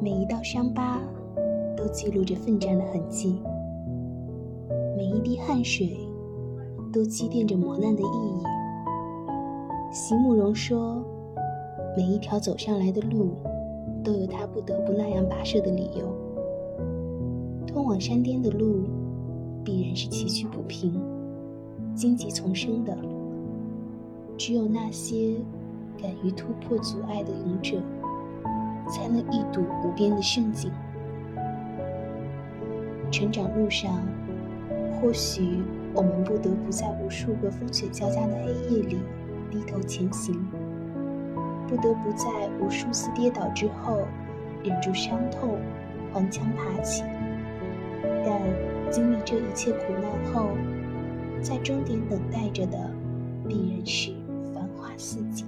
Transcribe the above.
每一道伤疤都记录着奋战的痕迹，每一滴汗水都积淀着磨难的意义。席慕容说：“每一条走上来的路，都有他不得不那样跋涉的理由。通往山巅的路，必然是崎岖不平、荆棘丛生的。只有那些敢于突破阻碍的勇者。”才能一睹无边的盛景。成长路上，或许我们不得不在无数个风雪交加的黑夜里低头前行，不得不在无数次跌倒之后忍住伤痛，顽强爬起。但经历这一切苦难后，在终点等待着的，必然是繁花似锦。